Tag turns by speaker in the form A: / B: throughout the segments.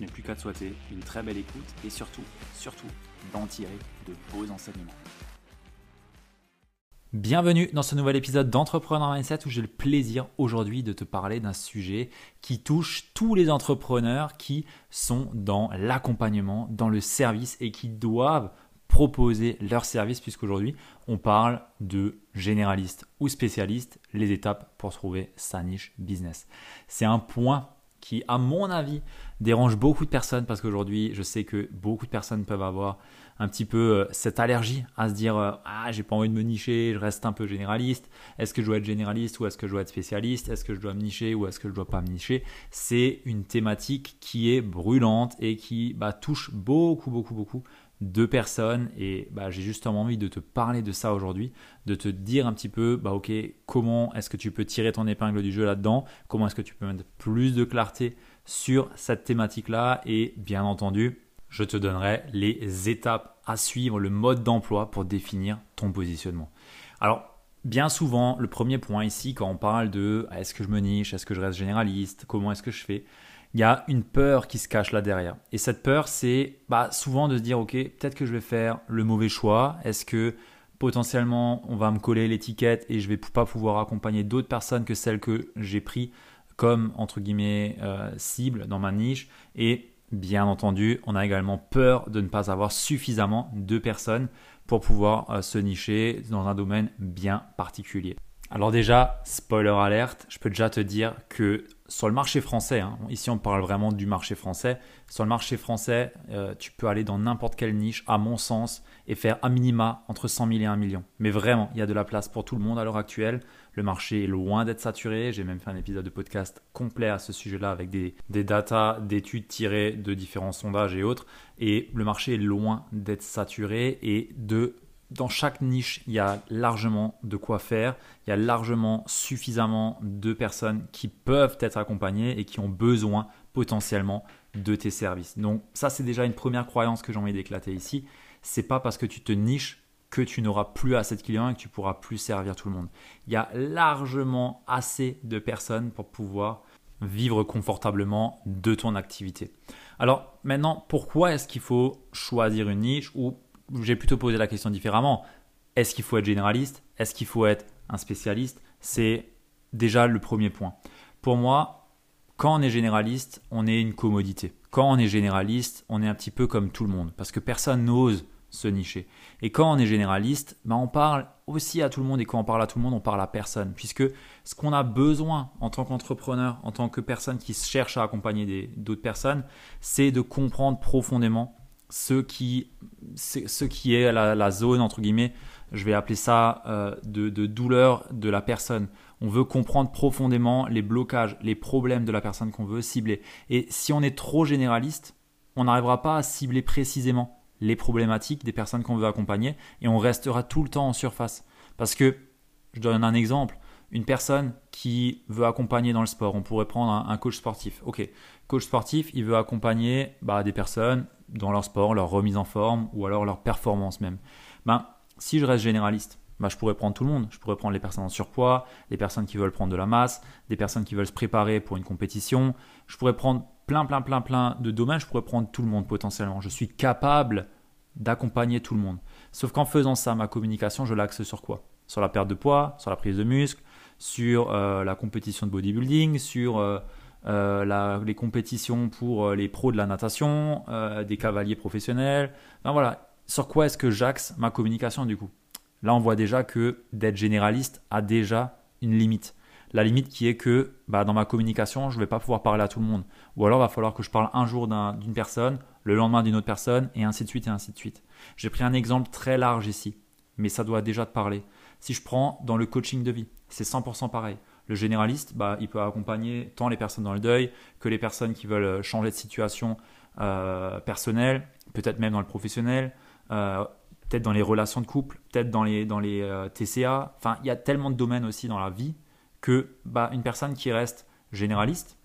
A: n'ai plus qu'à te souhaiter une très belle écoute et surtout, surtout, d'en tirer de beaux enseignements. Bienvenue dans ce nouvel épisode d'Entrepreneur Mindset où j'ai le plaisir aujourd'hui de te parler d'un sujet qui touche tous les entrepreneurs qui sont dans l'accompagnement, dans le service et qui doivent proposer leur service puisqu'aujourd'hui on parle de généraliste ou spécialiste, les étapes pour trouver sa niche business. C'est un point qui, à mon avis, dérange beaucoup de personnes parce qu'aujourd'hui, je sais que beaucoup de personnes peuvent avoir un petit peu euh, cette allergie à se dire euh, ah j'ai pas envie de me nicher, je reste un peu généraliste. Est-ce que je dois être généraliste ou est-ce que je dois être spécialiste? Est-ce que je dois me nicher ou est-ce que je dois pas me nicher C'est une thématique qui est brûlante et qui bah, touche beaucoup beaucoup beaucoup de personnes et bah, j'ai justement envie de te parler de ça aujourd'hui, de te dire un petit peu bah ok comment est-ce que tu peux tirer ton épingle du jeu là-dedans, comment est-ce que tu peux mettre plus de clarté sur cette thématique là et bien entendu je te donnerai les étapes à suivre, le mode d'emploi pour définir ton positionnement. Alors, bien souvent, le premier point ici, quand on parle de est-ce que je me niche, est-ce que je reste généraliste, comment est-ce que je fais, il y a une peur qui se cache là derrière. Et cette peur, c'est bah, souvent de se dire, ok, peut-être que je vais faire le mauvais choix, est-ce que potentiellement on va me coller l'étiquette et je vais pas pouvoir accompagner d'autres personnes que celles que j'ai pris comme entre guillemets euh, cible dans ma niche? Et Bien entendu, on a également peur de ne pas avoir suffisamment de personnes pour pouvoir euh, se nicher dans un domaine bien particulier. Alors déjà, spoiler alerte, je peux déjà te dire que sur le marché français, hein, ici on parle vraiment du marché français, sur le marché français, euh, tu peux aller dans n'importe quelle niche, à mon sens, et faire un minima entre 100 000 et 1 million. Mais vraiment, il y a de la place pour tout le monde à l'heure actuelle. Le marché est loin d'être saturé. J'ai même fait un épisode de podcast complet à ce sujet-là avec des, des datas, d'études tirées de différents sondages et autres. Et le marché est loin d'être saturé et de dans chaque niche, il y a largement de quoi faire, il y a largement suffisamment de personnes qui peuvent être accompagnées et qui ont besoin potentiellement de tes services. Donc ça c'est déjà une première croyance que j'ai envie d'éclater ici. C'est pas parce que tu te niches que tu n'auras plus assez de clients et que tu pourras plus servir tout le monde. Il y a largement assez de personnes pour pouvoir vivre confortablement de ton activité. Alors maintenant, pourquoi est-ce qu'il faut choisir une niche ou j'ai plutôt posé la question différemment. Est-ce qu'il faut être généraliste? Est-ce qu'il faut être un spécialiste? C'est déjà le premier point. Pour moi, quand on est généraliste, on est une commodité. Quand on est généraliste, on est un petit peu comme tout le monde parce que personne n'ose se nicher. Et quand on est généraliste, ben on parle aussi à tout le monde et quand on parle à tout le monde, on parle à personne. Puisque ce qu'on a besoin en tant qu'entrepreneur, en tant que personne qui cherche à accompagner d'autres personnes, c'est de comprendre profondément ce qui, ce qui est la, zone, entre guillemets, je vais appeler ça euh, de, douleur de la personne. On veut comprendre profondément les blocages, les problèmes de la personne qu'on veut cibler. Et si on est trop généraliste, on n'arrivera pas à cibler précisément les problématiques des personnes qu'on veut accompagner et on restera tout le temps en surface. Parce que, je donne un exemple, une personne qui veut accompagner dans le sport, on pourrait prendre un, coach sportif. Ok, coach sportif, il veut accompagner bah, des personnes dans leur sport, leur remise en forme ou alors leur performance même. Ben, si je reste généraliste, ben, je pourrais prendre tout le monde. Je pourrais prendre les personnes en surpoids, les personnes qui veulent prendre de la masse, des personnes qui veulent se préparer pour une compétition. Je pourrais prendre plein, plein, plein, plein de domaines, je pourrais prendre tout le monde potentiellement. Je suis capable d'accompagner tout le monde. Sauf qu'en faisant ça, ma communication, je l'axe sur quoi? Sur la perte de poids, sur la prise de muscle, sur euh, la compétition de bodybuilding, sur euh, euh, les compétitions pour les pros de la natation, des cavaliers professionnels. voilà, sur quoi est-ce que j'axe ma communication du coup? Là, on voit déjà que d'être généraliste a déjà une limite. La limite qui est que bah, dans ma communication, je ne vais pas pouvoir parler à tout le monde. Ou alors, il va falloir que je parle un jour d'une personne, le lendemain d'une autre personne, et ainsi de suite, et ainsi de suite. J'ai pris un exemple très large ici, mais ça doit déjà te parler. Si je prends dans le coaching de vie, c'est 100% pareil. Le généraliste, bah, il peut accompagner tant les personnes dans le deuil que les personnes qui veulent changer de situation euh, personnelle, peut-être même dans le professionnel, euh, peut-être dans les relations de couple, peut-être dans les, dans euh, TCA. Enfin, il y a tellement de domaines aussi dans la vie que bah, une personne qui reste généraliste,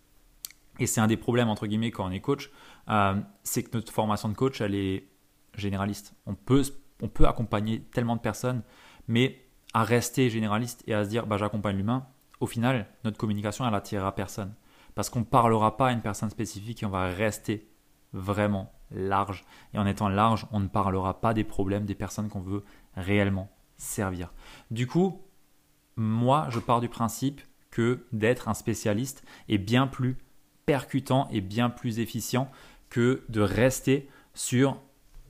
A: et c'est un des problèmes entre guillemets quand on est coach, euh, c'est que notre formation de coach, elle est généraliste. On peut, on peut accompagner tellement de personnes, mais à rester généraliste et à se dire bah, j'accompagne l'humain, au final, notre communication, elle attirera personne. Parce qu'on ne parlera pas à une personne spécifique et on va rester vraiment large. Et en étant large, on ne parlera pas des problèmes des personnes qu'on veut réellement servir. Du coup, moi, je pars du principe que d'être un spécialiste est bien plus percutant et bien plus efficient que de rester sur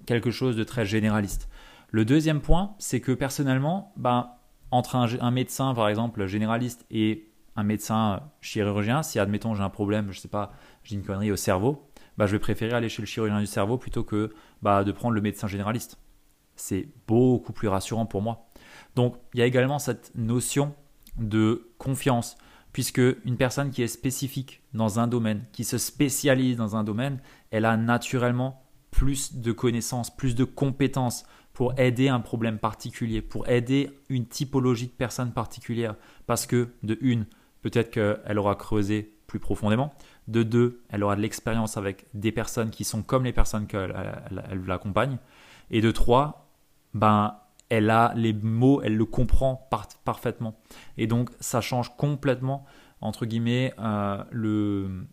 A: quelque chose de très généraliste. Le deuxième point, c'est que personnellement, ben, entre un, médecin, par exemple, généraliste et un médecin chirurgien, si admettons j'ai un problème, je sais pas, j'ai une connerie au cerveau, bah, je vais préférer aller chez le chirurgien du cerveau plutôt que bah, de prendre le médecin généraliste. C'est beaucoup plus rassurant pour moi. Donc il y a également cette notion de confiance, puisque une personne qui est spécifique dans un domaine, qui se spécialise dans un domaine, elle a naturellement plus de connaissances, plus de compétences pour aider un problème particulier, pour aider une typologie de personne particulière. Parce que, de une, peut-être qu'elle aura creusé plus profondément. De deux, elle aura de l'expérience avec des personnes qui sont comme les personnes qu'elle l'accompagnent. Et de trois, ben, elle a les mots, elle le comprend parfaitement. Et donc, ça change complètement, entre guillemets, euh, le,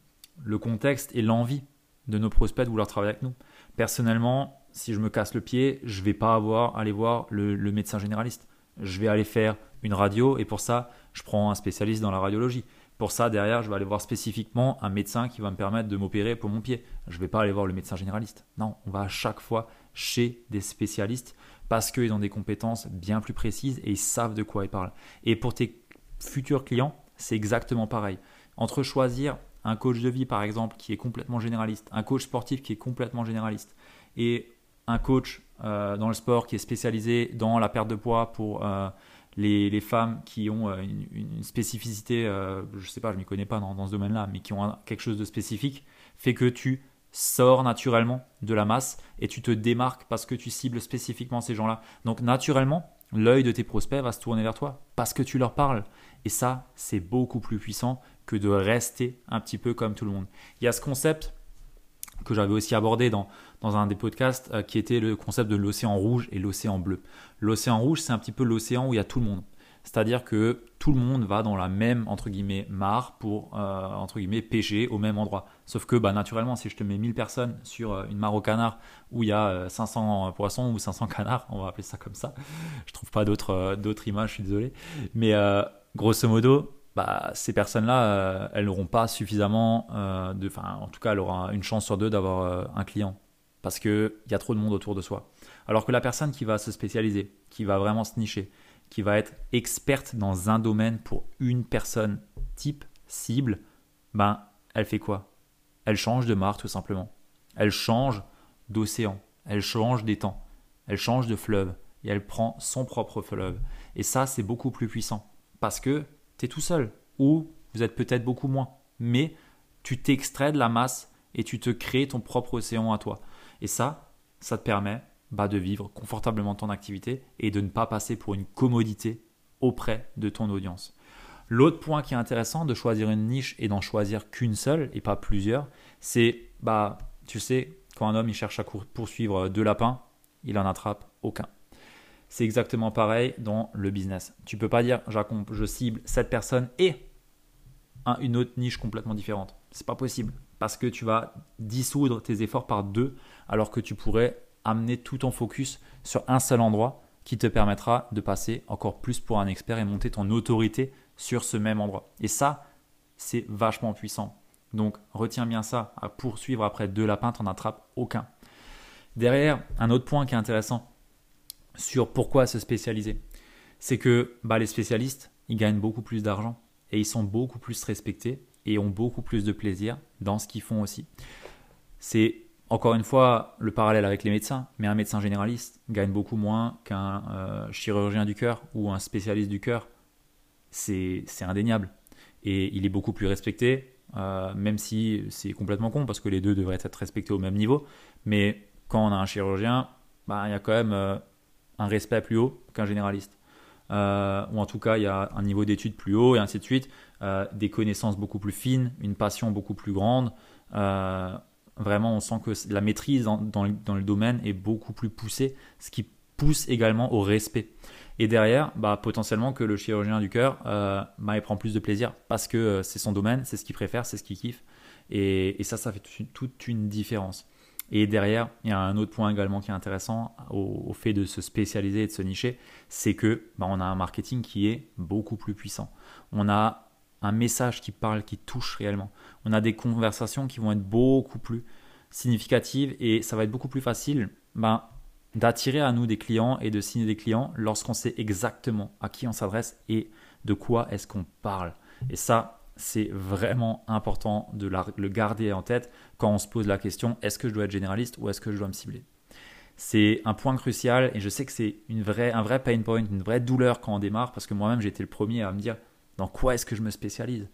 A: le contexte et l'envie de nos prospects de vouloir travailler avec nous. Personnellement, si je me casse le pied, je vais pas avoir aller voir le, le médecin généraliste. Je vais aller faire une radio et pour ça, je prends un spécialiste dans la radiologie. Pour ça, derrière, je vais aller voir spécifiquement un médecin qui va me permettre de m'opérer pour mon pied. Je ne vais pas aller voir le médecin généraliste. Non, on va à chaque fois chez des spécialistes parce qu'ils ont des compétences bien plus précises et ils savent de quoi ils parlent. Et pour tes futurs clients, c'est exactement pareil. Entre choisir un coach de vie, par exemple, qui est complètement généraliste, un coach sportif qui est complètement généraliste, et un coach euh, dans le sport qui est spécialisé dans la perte de poids pour euh, les, femmes qui ont euh, une, spécificité, je ne sais pas, je m'y connais pas dans, ce domaine-là, mais qui ont quelque chose de spécifique, fait que tu sors naturellement de la masse et tu te démarques parce que tu cibles spécifiquement ces gens-là. Donc naturellement, l'œil de tes prospects va se tourner vers toi parce que tu leur parles. Et ça, c'est beaucoup plus puissant que de rester un petit peu comme tout le monde. Il y a ce concept que j'avais aussi abordé dans, dans un des podcasts, euh, qui était le concept de l'océan rouge et l'océan bleu. L'océan rouge, c'est un petit peu l'océan où il y a tout le monde. C'est-à-dire que tout le monde va dans la même entre guillemets mare pour euh, entre guillemets pêcher au même endroit. Sauf que bah, naturellement, si je te mets 1000 personnes sur euh, une mare au canard où il y a 500 poissons ou 500 canards, on va appeler ça comme ça. Je trouve pas d'autres d'autres images, je suis désolé. Mais grosso modo, bah, ces personnes-là, elles n'auront pas suffisamment de, enfin, en tout cas, elles auront une chance sur deux d'avoir un client parce qu'il y a trop de monde autour de soi. Alors que la personne qui va se spécialiser, qui va vraiment se nicher, qui va être experte dans un domaine pour une personne type, cible, ben, elle fait quoi? Elle change de mare tout simplement. Elle change d'océan, elle change d'étang, elle change de fleuve et elle prend son propre fleuve. Et ça, c'est beaucoup plus puissant parce que tout seul ou vous êtes peut-être beaucoup moins, mais tu t'extrais de la masse et tu te crées ton propre océan à toi. Et ça, ça te permet bah, de vivre confortablement ton activité et de ne pas passer pour une commodité auprès de ton audience. L'autre point qui est intéressant de choisir une niche et d'en choisir qu'une seule et pas plusieurs, c'est, bah, tu sais, quand un homme il cherche à poursuivre deux lapins, il en attrape aucun. C'est exactement pareil dans le business. Tu peux pas dire je cible cette personne et une autre niche complètement différente. C'est pas possible parce que tu vas dissoudre tes efforts par deux alors que tu pourrais amener tout ton focus sur un seul endroit qui te permettra de passer encore plus pour un expert et monter ton autorité sur ce même endroit. Et ça, c'est vachement puissant. Donc retiens bien ça, à poursuivre après deux lapins, tu n'en attrapes aucun. Derrière, un autre point qui est intéressant sur pourquoi se spécialiser, c'est que bah, les spécialistes, ils gagnent beaucoup plus d'argent et ils sont beaucoup plus respectés et ont beaucoup plus de plaisir dans ce qu'ils font aussi. C'est encore une fois le parallèle avec les médecins, mais un médecin généraliste gagne beaucoup moins qu'un euh, chirurgien du cœur ou un spécialiste du cœur. C'est indéniable. Et il est beaucoup plus respecté, euh, même si c'est complètement con parce que les deux devraient être respectés au même niveau. Mais quand on a un chirurgien, bah, il y a quand même euh, un respect plus haut qu'un généraliste. Euh, ou en tout cas, il y a un niveau d'études plus haut et ainsi de suite, des connaissances beaucoup plus fines, une passion beaucoup plus grande. vraiment, on sent que la maîtrise dans, le, domaine est beaucoup plus poussée, ce qui pousse également au respect. Et derrière, bah, potentiellement que le chirurgien du cœur, euh, bah, il prend plus de plaisir parce que euh, c'est son domaine, c'est ce qu'il préfère, c'est ce qu'il kiffe. Et, ça, ça fait toute une, différence. Et derrière, il y a un autre point également qui est intéressant au, fait de se spécialiser et de se nicher, c'est que bah, on a un marketing qui est beaucoup plus puissant. On a un message qui parle, qui touche réellement. On a des conversations qui vont être beaucoup plus significatives et ça va être beaucoup plus facile ben, d'attirer à nous des clients et de signer des clients lorsqu'on sait exactement à qui on s'adresse et de quoi est-ce qu'on parle. Et ça, c'est vraiment important de le garder en tête quand on se pose la question est-ce que je dois être généraliste ou est-ce que je dois me cibler? C'est un point crucial et je sais que c'est une vraie, un vrai pain point, une vraie douleur quand on démarre parce que moi-même j'ai été le premier à me dire dans quoi est-ce que je me spécialise?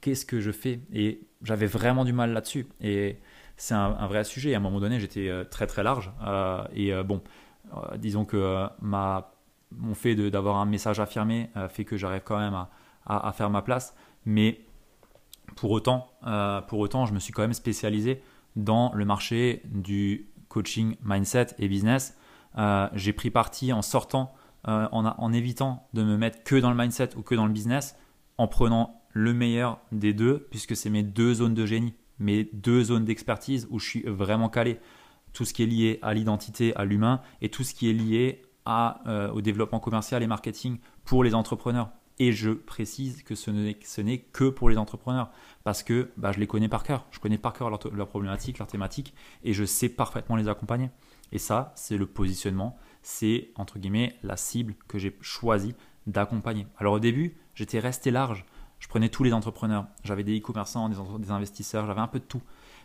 A: Qu'est-ce que je fais? Et j'avais vraiment du mal là-dessus. Et c'est un, vrai sujet. À un moment donné, j'étais euh, très très large. Euh, et euh, bon, disons que ma, mon fait d'avoir un message affirmé fait que j'arrive quand même à, à, faire ma place. Mais pour autant, pour autant, je me suis quand même spécialisé dans le marché du coaching mindset et business. J'ai pris parti en sortant, en, en évitant de me mettre que dans le mindset ou que dans le business, en prenant le meilleur des deux, puisque c'est mes deux zones de génie mes deux zones d'expertise où je suis vraiment calé. Tout ce qui est lié à l'identité, à l'humain, et tout ce qui est lié euh, au développement commercial et marketing pour les entrepreneurs. Et je précise que ce n'est que pour les entrepreneurs, parce que bah, je les connais par cœur. Je connais par cœur leurs leur problématiques, leurs thématiques, et je sais parfaitement les accompagner. Et ça, c'est le positionnement, c'est entre guillemets la cible que j'ai choisi d'accompagner. Alors au début, j'étais resté large je prenais tous les entrepreneurs. J'avais des e-commerçants, des, investisseurs, j'avais un peu de tout.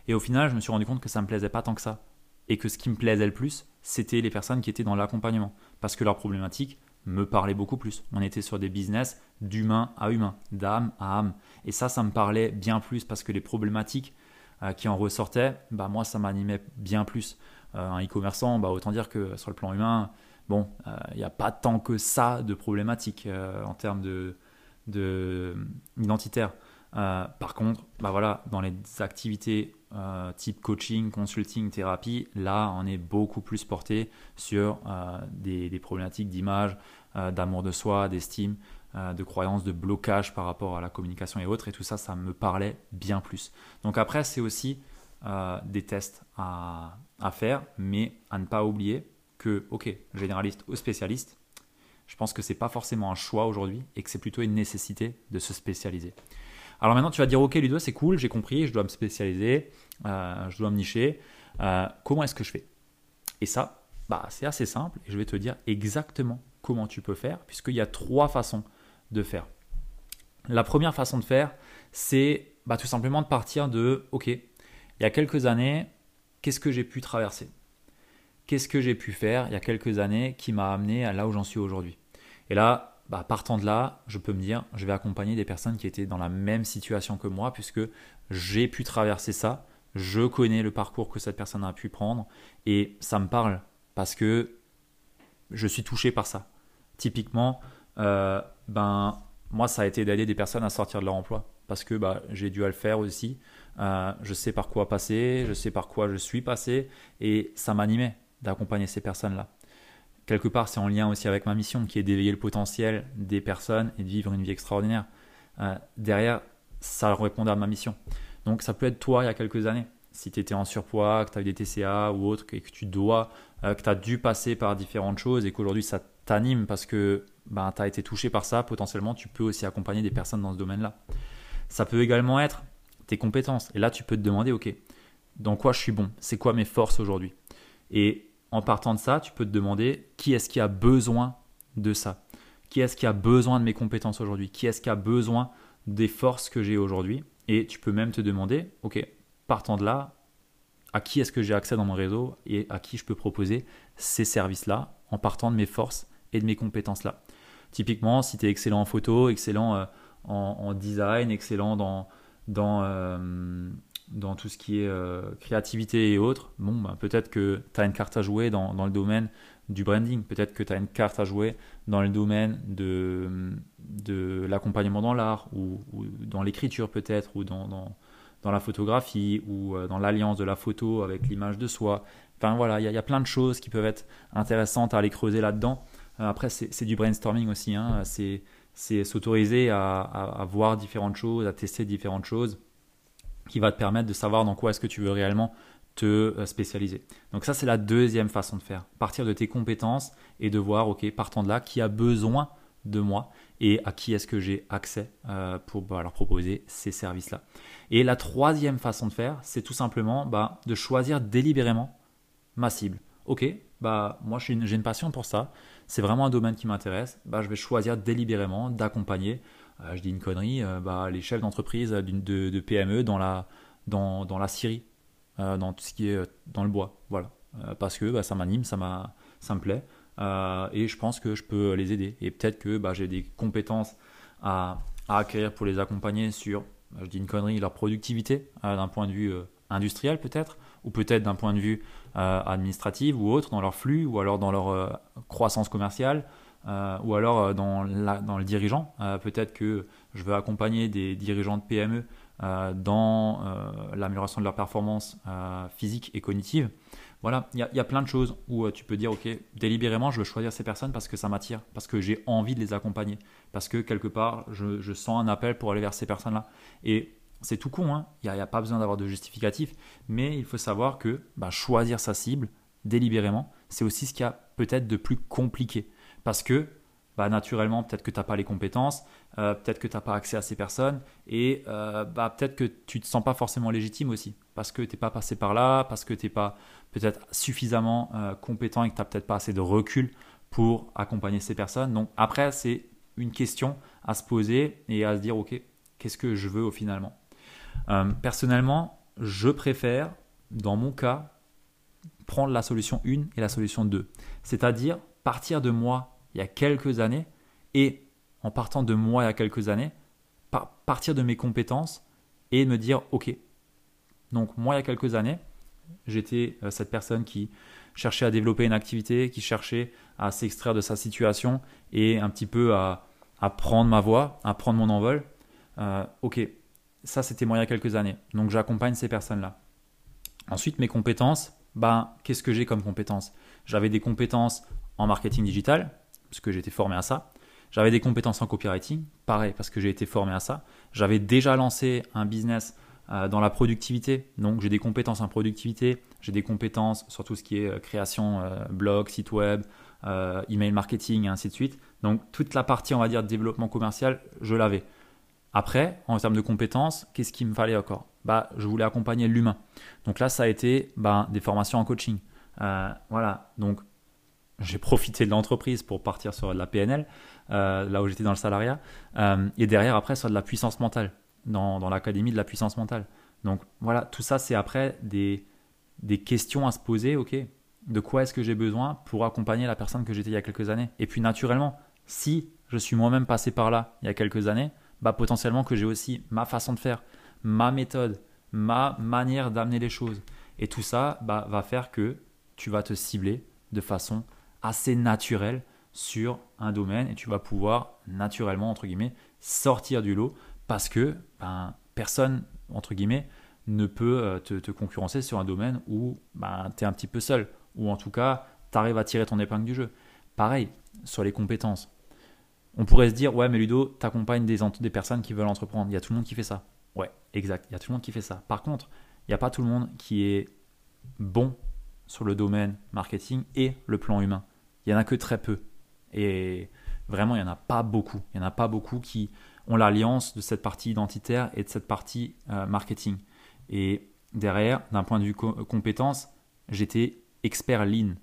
A: Et au final, je me suis rendu compte que ça ne me plaisait pas tant que ça. Et que ce qui me plaisait le plus, c'était les personnes qui étaient dans l'accompagnement. Parce que leurs problématiques me parlaient beaucoup plus. On était sur des business d'humain à humain, d'âme à âme. Et ça, ça me parlait bien plus parce que les problématiques euh, qui en ressortaient, bah, moi, ça m'animait bien plus. Euh, un e-commerçant, bah, autant dire que sur le plan humain, bon, euh, il n'y a pas tant que ça de problématiques en termes de, de, identitaire. Euh, par contre, bah voilà, dans les activités euh, type coaching, consulting, thérapie, là, on est beaucoup plus porté sur euh, des, problématiques d'image, d'amour de soi, d'estime, de croyance, de blocage par rapport à la communication et autres. Et tout ça, ça me parlait bien plus. Donc après, c'est aussi des tests à, à, faire, mais à ne pas oublier que, ok, généraliste ou spécialiste, je pense que c'est pas forcément un choix aujourd'hui et que c'est plutôt une nécessité de se spécialiser. Alors maintenant, tu vas dire, ok, Ludo, c'est cool, j'ai compris, je dois me spécialiser, euh, je dois me nicher. Euh, comment est-ce que je fais? Et ça, bah, c'est assez simple et je vais te dire exactement comment tu peux faire, puisqu'il y a trois façons de faire. La première façon de faire, c'est bah, tout simplement de partir de, ok, il y a quelques années, qu'est-ce que j'ai pu traverser? Qu'est-ce que j'ai pu faire il y a quelques années qui m'a amené à là où j'en suis aujourd'hui? Et là, bah, partant de là, je peux me dire, je vais accompagner des personnes qui étaient dans la même situation que moi, puisque j'ai pu traverser ça, je connais le parcours que cette personne a pu prendre, et ça me parle, parce que je suis touché par ça. Typiquement, euh, ben, moi, ça a été d'aider des personnes à sortir de leur emploi, parce que bah, j'ai dû le faire aussi. Euh, je sais par quoi passer, je sais par quoi je suis passé, et ça m'animait d'accompagner ces personnes-là. Quelque part, c'est en lien aussi avec ma mission qui est d'éveiller le potentiel des personnes et de vivre une vie extraordinaire. Euh, derrière, ça répondait à ma mission. Donc ça peut être toi il y a quelques années. Si tu étais en surpoids, que tu as eu des TCA ou autre, et que tu dois, euh, que tu as dû passer par différentes choses et qu'aujourd'hui ça t'anime parce que ben, tu as été touché par ça, potentiellement tu peux aussi accompagner des personnes dans ce domaine-là. Ça peut également être tes compétences. Et là, tu peux te demander, OK, dans quoi je suis bon? C'est quoi mes forces aujourd'hui? Et en partant de ça, tu peux te demander qui est-ce qui a besoin de ça? Qui est-ce qui a besoin de mes compétences aujourd'hui? Qui est-ce qui a besoin des forces que j'ai aujourd'hui? Et tu peux même te demander, OK, partant de là, à qui est-ce que j'ai accès dans mon réseau et à qui je peux proposer ces services-là en partant de mes forces et de mes compétences-là? Typiquement, si tu es excellent en photo, excellent euh, en, design, excellent dans, euh, dans tout ce qui est euh, créativité et autres, bon, bah, peut-être que tu as une carte à jouer dans, le domaine du branding, peut-être que tu as une carte à jouer dans le domaine de, l'accompagnement dans l'art ou, dans l'écriture peut-être ou dans, la photographie ou euh, dans l'alliance de la photo avec l'image de soi. Enfin voilà, il y, a plein de choses qui peuvent être intéressantes à aller creuser là-dedans. Après, c'est du brainstorming aussi, hein. c'est s'autoriser à voir différentes choses, à tester différentes choses qui va te permettre de savoir dans quoi est-ce que tu veux réellement te euh, spécialiser. Donc ça, c'est la deuxième façon de faire. Partir de tes compétences et de voir, OK, partant de là, qui a besoin de moi et à qui est-ce que j'ai accès euh, pour bah, leur proposer ces services-là. Et la troisième façon de faire, c'est tout simplement bah, de choisir délibérément ma cible. Ok, bah moi j'ai une, passion pour ça, c'est vraiment un domaine qui m'intéresse, bah, je vais choisir délibérément d'accompagner je dis une connerie, euh, bah, les chefs d'entreprise de, PME dans la, dans, dans la euh, dans tout ce qui est dans le bois. Voilà. parce que bah, ça m'anime, ça, ça me plaît. et je pense que je peux les aider. Et peut-être que bah, j'ai des compétences à, à, acquérir pour les accompagner sur, je dis une connerie, leur productivité d'un point de vue industriel peut-être, ou peut-être d'un point de vue administratif ou autre, dans leur flux, ou alors dans leur croissance commerciale. Euh, ou alors euh, dans, le dirigeant. Euh, peut-être que je veux accompagner des dirigeants de PME dans l'amélioration de leur performance physique et cognitive. Voilà, il y, a plein de choses où tu peux dire, ok, délibérément, je veux choisir ces personnes parce que ça m'attire, parce que j'ai envie de les accompagner, parce que quelque part, je, sens un appel pour aller vers ces personnes-là. Et c'est tout con, hein. il n'y a, pas besoin d'avoir de justificatif, mais il faut savoir que bah, choisir sa cible délibérément, c'est aussi ce qu'il y a peut-être de plus compliqué parce que bah, naturellement, peut-être que tu n'as pas les compétences, euh, peut-être que tu n'as pas accès à ces personnes, et euh, bah, peut-être que tu ne te sens pas forcément légitime aussi, parce que tu n'es pas passé par là, parce que tu n'es pas peut-être suffisamment euh, compétent et que tu n'as peut-être pas assez de recul pour accompagner ces personnes. Donc après, c'est une question à se poser et à se dire, OK, qu'est-ce que je veux au finalement? Personnellement, je préfère, dans mon cas, prendre la solution 1 et la solution 2. C'est-à-dire partir de moi il y a quelques années et en partant de moi il y a quelques années, partir de mes compétences et me dire ok. Donc moi il y a quelques années, j'étais euh, cette personne qui cherchait à développer une activité, qui cherchait à s'extraire de sa situation et un petit peu à, prendre ma voie, à prendre mon envol. Euh, ok, ça c'était moi il y a quelques années. Donc j'accompagne ces personnes-là. Ensuite, mes compétences, ben, qu'est-ce que j'ai comme compétences? J'avais des compétences en marketing digital, parce que j'ai été formé à ça. J'avais des compétences en copywriting, pareil, parce que j'ai été formé à ça. J'avais déjà lancé un business euh, dans la productivité, donc j'ai des compétences en productivité, j'ai des compétences sur tout ce qui est euh, création, euh, blog, site web, email marketing et ainsi de suite. Donc toute la partie, on va dire, développement commercial, je l'avais. Après, en termes de compétences, qu'est-ce qu'il me fallait encore? Bah, Je voulais accompagner l'humain. Donc là, ça a été bah, des formations en coaching. voilà, donc j'ai profité de l'entreprise pour partir sur de la PNL, euh, là où j'étais dans le salariat, euh, et derrière après sur de la puissance mentale, dans, dans l'académie de la puissance mentale. Donc voilà, tout ça c'est après des, des questions à se poser, ok, de quoi est-ce que j'ai besoin pour accompagner la personne que j'étais il y a quelques années? Et puis naturellement, si je suis moi-même passé par là il y a quelques années, bah potentiellement que j'ai aussi ma façon de faire, ma méthode, ma manière d'amener les choses. Et tout ça bah, va faire que tu vas te cibler de façon assez naturel sur un domaine et tu vas pouvoir naturellement, entre guillemets, sortir du lot parce que ben, personne, entre guillemets, ne peut euh, te, concurrencer sur un domaine où ben, tu es un petit peu seul ou en tout cas, tu arrives à tirer ton épingle du jeu. Pareil, sur les compétences. On pourrait se dire, ouais, mais Ludo, tu accompagnes des, des personnes qui veulent entreprendre. Il y a tout le monde qui fait ça. Ouais, exact. Il y a tout le monde qui fait ça. Par contre, il n'y a pas tout le monde qui est bon sur le domaine marketing et le plan humain. Il n'y en a que très peu. Et vraiment, il n'y en a pas beaucoup. Il n'y en a pas beaucoup qui ont l'alliance de cette partie identitaire et de cette partie euh, marketing. Et derrière, d'un point de vue compétence, j'étais expert lean,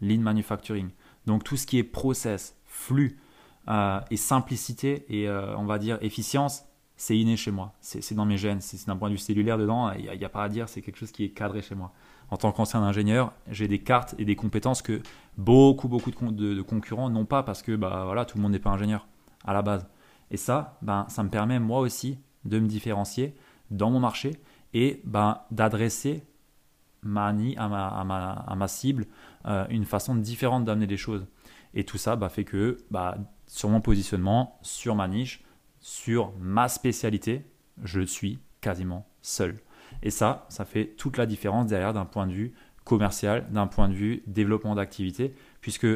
A: lean manufacturing. Donc tout ce qui est process, flux euh, et simplicité et euh, on va dire efficience, c'est inné chez moi. C'est dans mes gènes. C'est d'un point de vue cellulaire dedans, il n'y a, pas à dire, c'est quelque chose qui est cadré chez moi en tant qu'ancien ingénieur, j'ai des cartes et des compétences que beaucoup, beaucoup de, concurrents n'ont pas parce que bah, voilà, tout le monde n'est pas ingénieur à la base. Et ça, ben, ça me permet moi aussi de me différencier dans mon marché et ben, d'adresser ma, à, ma, à, ma, à ma cible euh, une façon différente d'amener les choses. Et tout ça bah, fait que bah, sur mon positionnement, sur ma niche, sur ma spécialité, je suis quasiment seul. Et ça, ça fait toute la différence derrière d'un point de vue commercial, d'un point de vue développement d'activité, puisque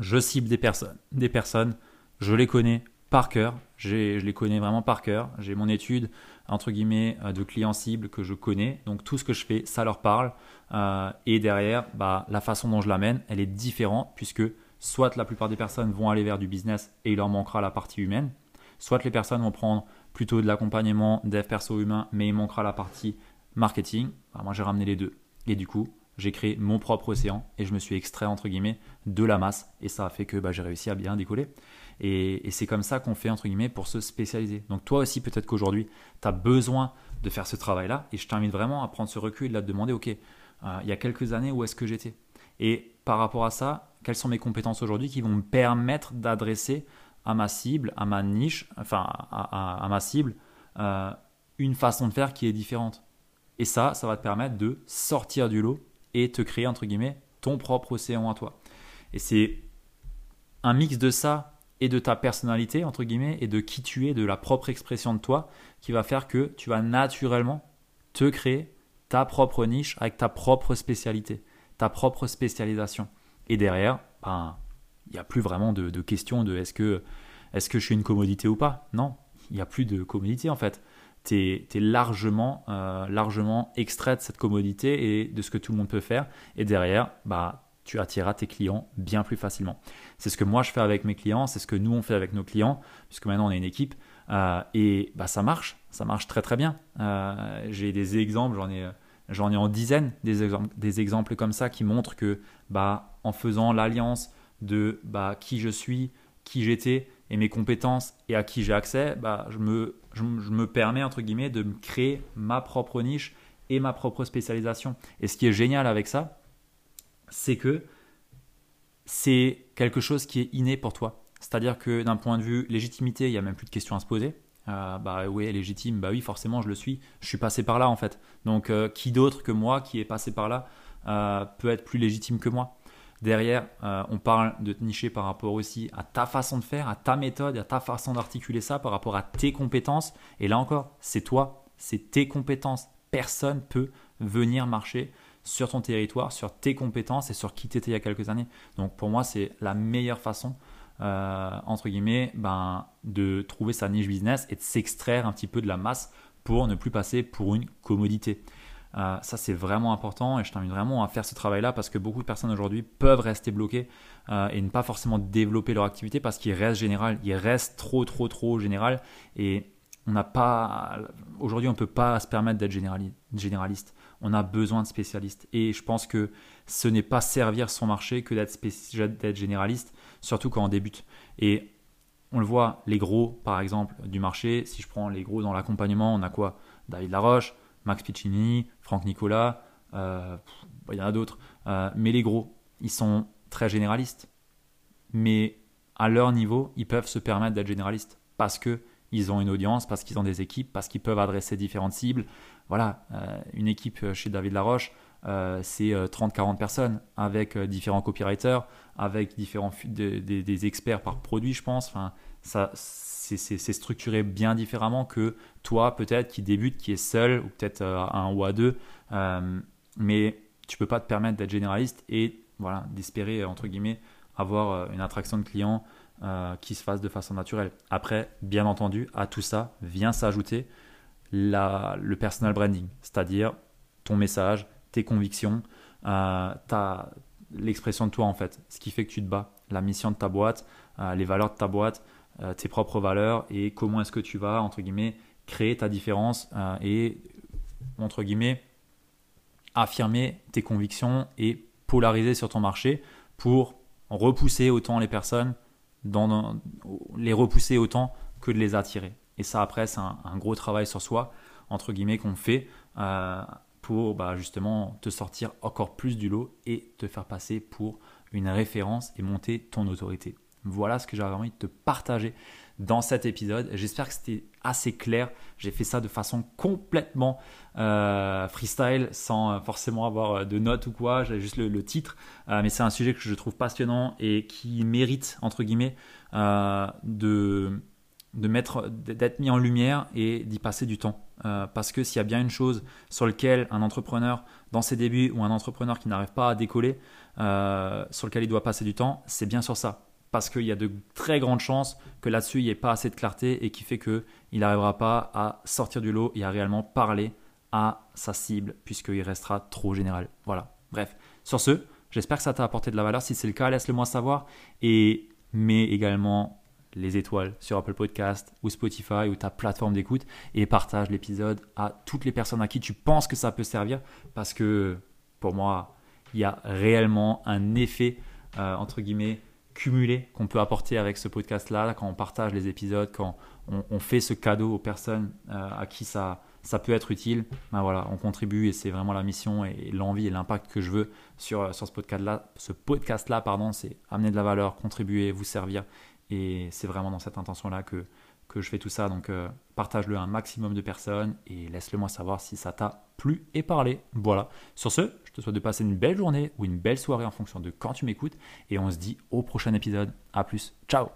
A: je cible des personnes, des personnes, je les connais par cœur, je les connais vraiment par cœur, j'ai mon étude entre guillemets euh, de clients cibles que je connais, donc tout ce que je fais, ça leur parle, euh, et derrière, bah, la façon dont je l'amène, elle est différente, puisque soit la plupart des personnes vont aller vers du business et il leur manquera la partie humaine, soit les personnes vont prendre plutôt de l'accompagnement dev perso humain, mais il manquera la partie marketing. moi, j'ai ramené les deux. Et du coup, j'ai créé mon propre océan et je me suis extrait, entre guillemets, de la masse. Et ça a fait que bah, j'ai réussi à bien décoller. Et, c'est comme ça qu'on fait, entre guillemets, pour se spécialiser. Donc toi aussi, peut-être qu'aujourd'hui, tu as besoin de faire ce travail-là. Et je t'invite vraiment à prendre ce recul et de te demander, OK, euh, il y a quelques années, où est-ce que j'étais? Et par rapport à ça, quelles sont mes compétences aujourd'hui qui vont me permettre d'adresser à ma cible, à ma niche, enfin à, ma cible, euh, une façon de faire qui est différente. Et ça, ça va te permettre de sortir du lot et te créer, entre guillemets, ton propre océan à toi. Et c'est un mix de ça et de ta personnalité, entre guillemets, et de qui tu es, de la propre expression de toi, qui va faire que tu vas naturellement te créer ta propre niche avec ta propre spécialité, ta propre spécialisation. Et derrière, ben, il n'y a plus vraiment de, question de est-ce que, est que je suis une commodité ou pas. Non, il n'y a plus de commodité en fait. Tu es, largement, euh, largement extrait de cette commodité et de ce que tout le monde peut faire. Et derrière, bah, tu attireras tes clients bien plus facilement. C'est ce que moi je fais avec mes clients, c'est ce que nous on fait avec nos clients, puisque maintenant on est une équipe. Euh, et bah, ça marche, ça marche très très bien. Euh, j'ai des exemples, j'en ai, j'en ai en dizaines des exemples, des exemples comme ça qui montrent que bah, en faisant l'alliance de bah, qui je suis, qui j'étais et mes compétences et à qui j'ai accès, bah, je, me, permets, entre guillemets, de me créer ma propre niche et ma propre spécialisation. Et ce qui est génial avec ça, c'est que c'est quelque chose qui est inné pour toi. C'est-à-dire que d'un point de vue légitimité, il n'y a même plus de questions à se poser. Euh, bah oui, légitime, bah oui, forcément, je le suis. Je suis passé par là en fait. Donc, euh, qui d'autre que moi qui est passé par là euh, peut être plus légitime que moi? Derrière, euh, on parle de te nicher par rapport aussi à ta façon de faire, à ta méthode, à ta façon d'articuler ça par rapport à tes compétences. Et là encore, c'est toi, c'est tes compétences. Personne peut venir marcher sur ton territoire, sur tes compétences et sur qui tu étais il y a quelques années. Donc pour moi, c'est la meilleure façon, euh, entre guillemets, ben, de trouver sa niche business et de s'extraire un petit peu de la masse pour ne plus passer pour une commodité. Euh, ça, c'est vraiment important et je t'invite vraiment à faire ce travail-là parce que beaucoup de personnes aujourd'hui peuvent rester bloquées euh, et ne pas forcément développer leur activité parce qu'ils restent général, ils restent trop, trop, trop général et on n'a pas, aujourd'hui, on ne peut pas se permettre d'être généraliste. On a besoin de spécialistes et je pense que ce n'est pas servir son marché que d'être généraliste, surtout quand on débute. Et on le voit, les gros, par exemple, du marché, si je prends les gros dans l'accompagnement, on a quoi? David Laroche, Max Piccinini, Franck Nicolas, euh, il y en a d'autres. Euh, mais les gros, ils sont très généralistes. Mais à leur niveau, ils peuvent se permettre d'être généralistes parce qu'ils ont une audience, parce qu'ils ont des équipes, parce qu'ils peuvent adresser différentes cibles. Voilà, euh, une équipe chez David Laroche, c'est 30-40 personnes avec différents copywriters, avec différents experts par produit, je pense. Enfin, ça, c'est structuré bien différemment que toi, peut-être, qui débute, qui est seul, ou peut-être euh, un ou à deux. Euh, mais tu peux pas te permettre d'être généraliste et voilà, d'espérer, entre guillemets, avoir euh, une attraction de clients qui se fasse de façon naturelle. Après, bien entendu, à tout ça vient s'ajouter le personal branding, c'est-à-dire ton message, tes convictions, euh, l'expression de toi en fait, ce qui fait que tu te bats, la mission de ta boîte, euh, les valeurs de ta boîte, euh, tes propres valeurs et comment est-ce que tu vas, entre guillemets, créer ta différence et, entre guillemets, affirmer tes convictions et polariser sur ton marché pour repousser autant les personnes, dans, les repousser autant que de les attirer. Et ça, après, c'est un, gros travail sur soi, entre guillemets, qu'on fait euh, pour bah, justement te sortir encore plus du lot et te faire passer pour une référence et monter ton autorité. Voilà ce que j'avais envie de te partager dans cet épisode. J'espère que c'était assez clair. J'ai fait ça de façon complètement euh, freestyle, sans forcément avoir de notes ou quoi. J'ai juste le, titre. Euh, mais c'est un sujet que je trouve passionnant et qui mérite, entre guillemets, de de mettre, d'être mis en lumière et d'y passer du temps. Euh, parce que s'il y a bien une chose sur laquelle un entrepreneur dans ses débuts ou un entrepreneur qui n'arrive pas à décoller, euh, sur lequel il doit passer du temps, c'est bien sur ça. Parce qu'il y a de très grandes chances que là-dessus, il n'y ait pas assez de clarté et qui fait qu'il n'arrivera pas à sortir du lot et à réellement parler à sa cible puisqu'il restera trop général. Voilà. Bref, sur ce, j'espère que ça t'a apporté de la valeur. Si c'est le cas, laisse-le moi savoir et mets également les étoiles sur Apple Podcast ou Spotify ou ta plateforme d'écoute et partage l'épisode à toutes les personnes à qui tu penses que ça peut servir parce que pour moi, il y a réellement un effet, euh, entre guillemets, cumulé qu'on peut apporter avec ce podcast-là, quand on partage les épisodes, quand on, fait ce cadeau aux personnes euh, à qui ça, ça peut être utile, ben voilà, on contribue et c'est vraiment la mission et, l'envie et l'impact que je veux sur, sur ce podcast-là. Ce podcast-là, pardon, c'est amener de la valeur, contribuer, vous servir et c'est vraiment dans cette intention-là que, que je fais tout ça. Donc euh, partage-le à un maximum de personnes et laisse-le moi savoir si ça t'a plu et parlé. Voilà. Sur ce, je te souhaite de passer une belle journée ou une belle soirée en fonction de quand tu m'écoutes. Et on se dit au prochain épisode. A plus. Ciao